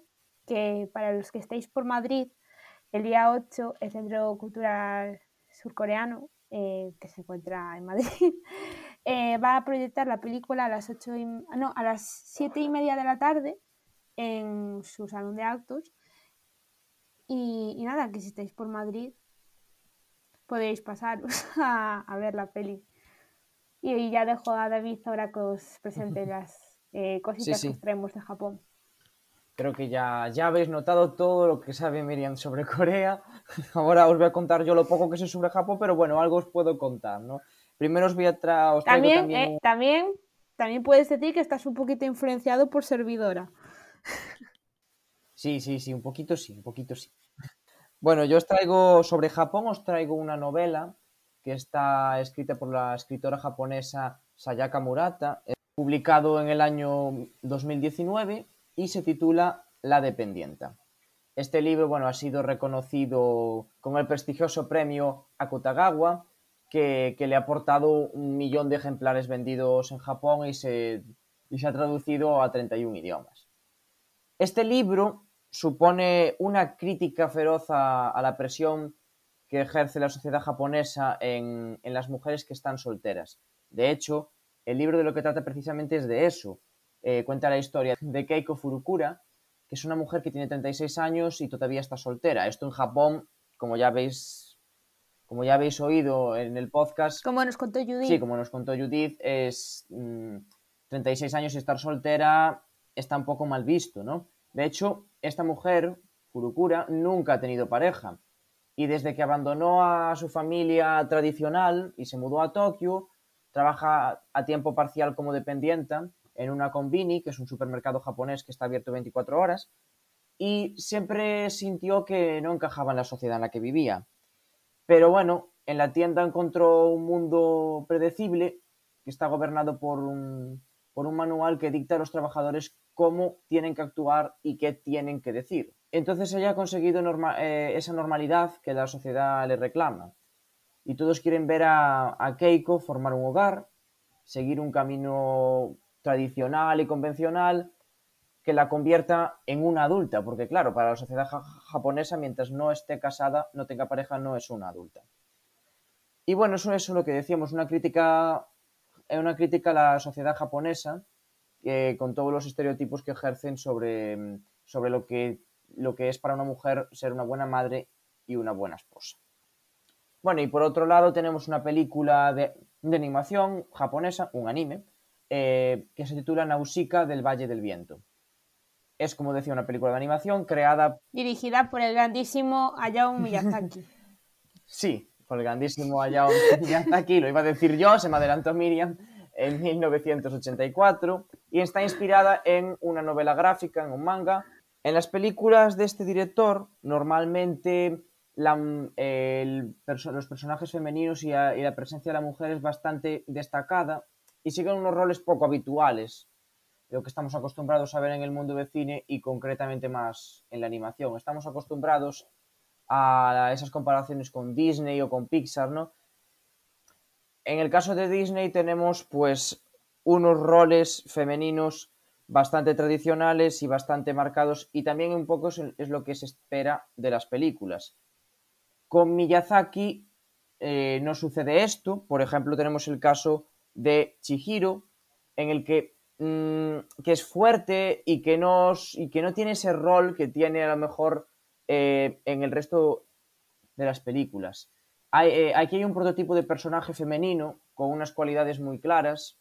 que para los que estéis por Madrid, el día 8, el Centro Cultural Surcoreano, eh, que se encuentra en Madrid, eh, va a proyectar la película a las, 8 y, no, a las 7 y media de la tarde en su salón de actos. Y, y nada, que si estáis por Madrid, podéis pasaros a, a ver la peli. Y, y, ya dejo a David ahora que os presente las eh, cositas sí, sí. que os traemos de Japón. Creo que ya, ya habéis notado todo lo que sabe Miriam sobre Corea. Ahora os voy a contar yo lo poco que sé sobre Japón, pero bueno, algo os puedo contar, ¿no? Primero os voy a traer... También, también, eh, también, también puedes decir que estás un poquito influenciado por servidora. Sí, sí, sí, un poquito sí, un poquito sí. Bueno, yo os traigo sobre Japón, os traigo una novela que está escrita por la escritora japonesa Sayaka Murata, publicado en el año 2019 y se titula La dependienta. Este libro bueno, ha sido reconocido con el prestigioso premio Akutagawa, que, que, le ha aportado un millón de ejemplares vendidos en Japón y se, y se ha traducido a 31 idiomas. Este libro supone una crítica feroz a, a la presión que ejerce la sociedad japonesa en, en, las mujeres que están solteras. De hecho, el libro de lo que trata precisamente es de eso, eh, cuenta la historia de Keiko Furukura, que es una mujer que tiene 36 años y todavía está soltera. Esto en Japón, como ya veis, como ya habéis oído en el podcast. Como nos contó Judith. Sí, como nos contó Judith, es mmm, 36 años y estar soltera está un poco mal visto, ¿no? De hecho, esta mujer, Furukura, nunca ha tenido pareja. Y desde que abandonó a su familia tradicional y se mudó a Tokio, trabaja a tiempo parcial como dependienta en una Konbini, que es un supermercado japonés que está abierto 24 horas, y siempre sintió que no encajaba en la sociedad en la que vivía. Pero bueno, en la tienda encontró un mundo predecible que está gobernado por un manual que dicta a los trabajadores cómo tienen que actuar y qué tienen que decir. Entonces ella ha conseguido eh, esa normalidad que la sociedad le reclama. Y todos quieren ver a, Keiko formar un hogar, seguir un camino tradicional y convencional que la convierta en una adulta, porque claro, para la sociedad japonesa, mientras no esté casada, no tenga pareja, no es una adulta. Y bueno, eso es lo que decíamos, una crítica, una crítica a la sociedad japonesa, con todos los estereotipos que ejercen sobre, sobre lo, que, lo que es para una mujer ser una buena madre y una buena esposa. Bueno, y por otro lado tenemos una película de, de animación japonesa, un anime, eh, que se titula Nausicaa del Valle del Viento. Es, como decía, una película de animación creada... Dirigida por el grandísimo Hayao Miyazaki. sí, por el grandísimo Hayao Miyazaki, lo iba a decir yo, se me adelantó Miriam, en 1984, y está inspirada en una novela gráfica, en un manga. En las películas de este director, normalmente los personajes femeninos y, la presencia de la mujer es bastante destacada y siguen unos roles poco habituales lo que estamos acostumbrados a ver en el mundo del cine y concretamente más en la animación. Estamos acostumbrados a esas comparaciones con Disney o con Pixar, ¿no? En el caso de Disney tenemos pues unos roles femeninos bastante tradicionales y bastante marcados y también un poco es lo que se espera de las películas. Con Miyazaki eh, no sucede esto, por ejemplo tenemos el caso de Chihiro en el que, mm, que es fuerte y que, no, que no tiene ese rol que tiene a lo mejor eh, en el resto de las películas. Hay, eh, aquí hay un prototipo de personaje femenino con unas cualidades muy claras,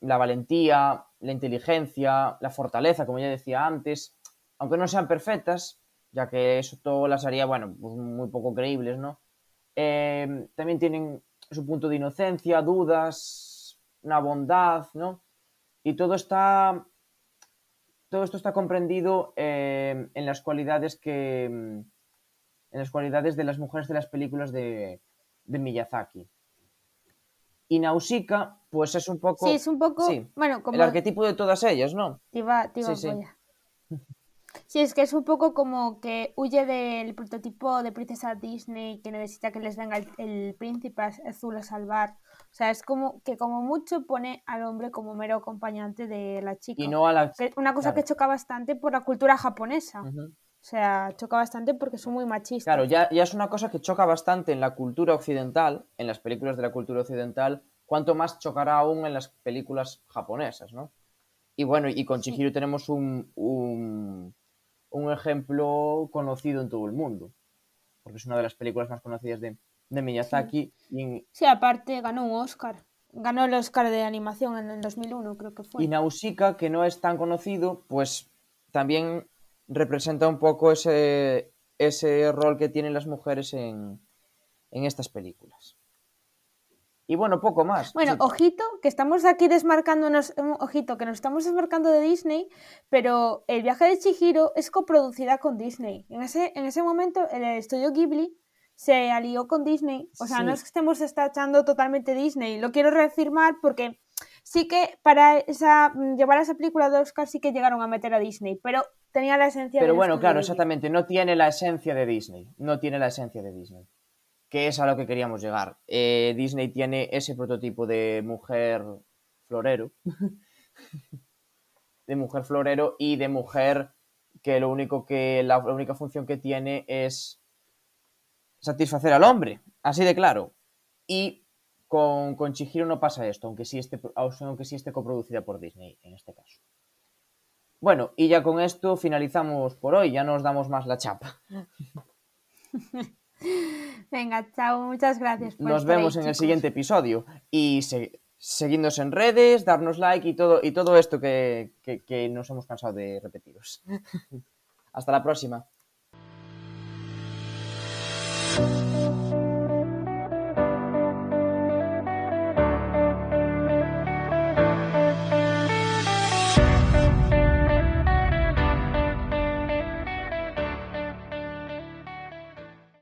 la valentía, la inteligencia, la fortaleza, como ya decía antes, aunque no sean perfectas, ya que eso todo las haría, bueno, pues muy poco creíbles, ¿no? Eh, también tienen su punto de inocencia, dudas, una bondad, ¿no? Y todo está todo esto está comprendido eh, en las cualidades que en las cualidades de las mujeres de las películas de, Miyazaki. Y Nausicaa, pues es un poco. Sí, es un poco. bueno, como... El arquetipo de todas ellas, ¿no? Te iba, sí, sí. Sí, es que es un poco como que huye del prototipo de princesa Disney que necesita que les venga el, príncipe azul a salvar. O sea, es como que como mucho pone al hombre como mero acompañante de la chica. Y no a la... Una cosa que choca bastante por la cultura japonesa. O sea, choca bastante porque son muy machistas. Claro, ya, ya es una cosa que choca bastante en la cultura occidental, en las películas de la cultura occidental, cuanto más chocará aún en las películas japonesas, ¿no? Y bueno, y con Chihiro tenemos un un ejemplo conocido en todo el mundo, porque es una de las películas más conocidas de, Miyazaki. Sí. aparte ganó un Oscar. Ganó el Oscar de animación en el 2001, creo que fue. Y Nausicaa, que no es tan conocido, pues también representa un poco ese, ese rol que tienen las mujeres en, en estas películas. Y bueno, poco más. Bueno, ojito, que estamos aquí desmarcándonos, ojito, que nos estamos desmarcando de Disney, pero el viaje de Chihiro es coproducida con Disney. En ese, en ese momento el estudio Ghibli se alió con Disney. O sea, no es que estemos estachando totalmente Disney, lo quiero reafirmar porque sí que para esa, llevar esa película de Oscar sí que llegaron a meter a Disney, pero tenía la esencia pero bueno, claro, exactamente, no tiene la esencia de Disney, no tiene la esencia de Disney que es a lo que queríamos llegar. Eh, Disney tiene ese prototipo de mujer florero, de mujer florero y de mujer que lo único que la, única función que tiene es satisfacer al hombre, así de claro. Y con, con Chihiro no pasa esto, aunque sí, esté, aunque sí esté coproducida por Disney en este caso. Bueno, y ya con esto finalizamos por hoy, ya nos damos más la chapa. Venga, chao, muchas gracias. Nos vemos en el siguiente episodio y se, seguidnos en redes, darnos like y todo, y todo esto que, que nos hemos cansado de repetiros. Hasta la próxima.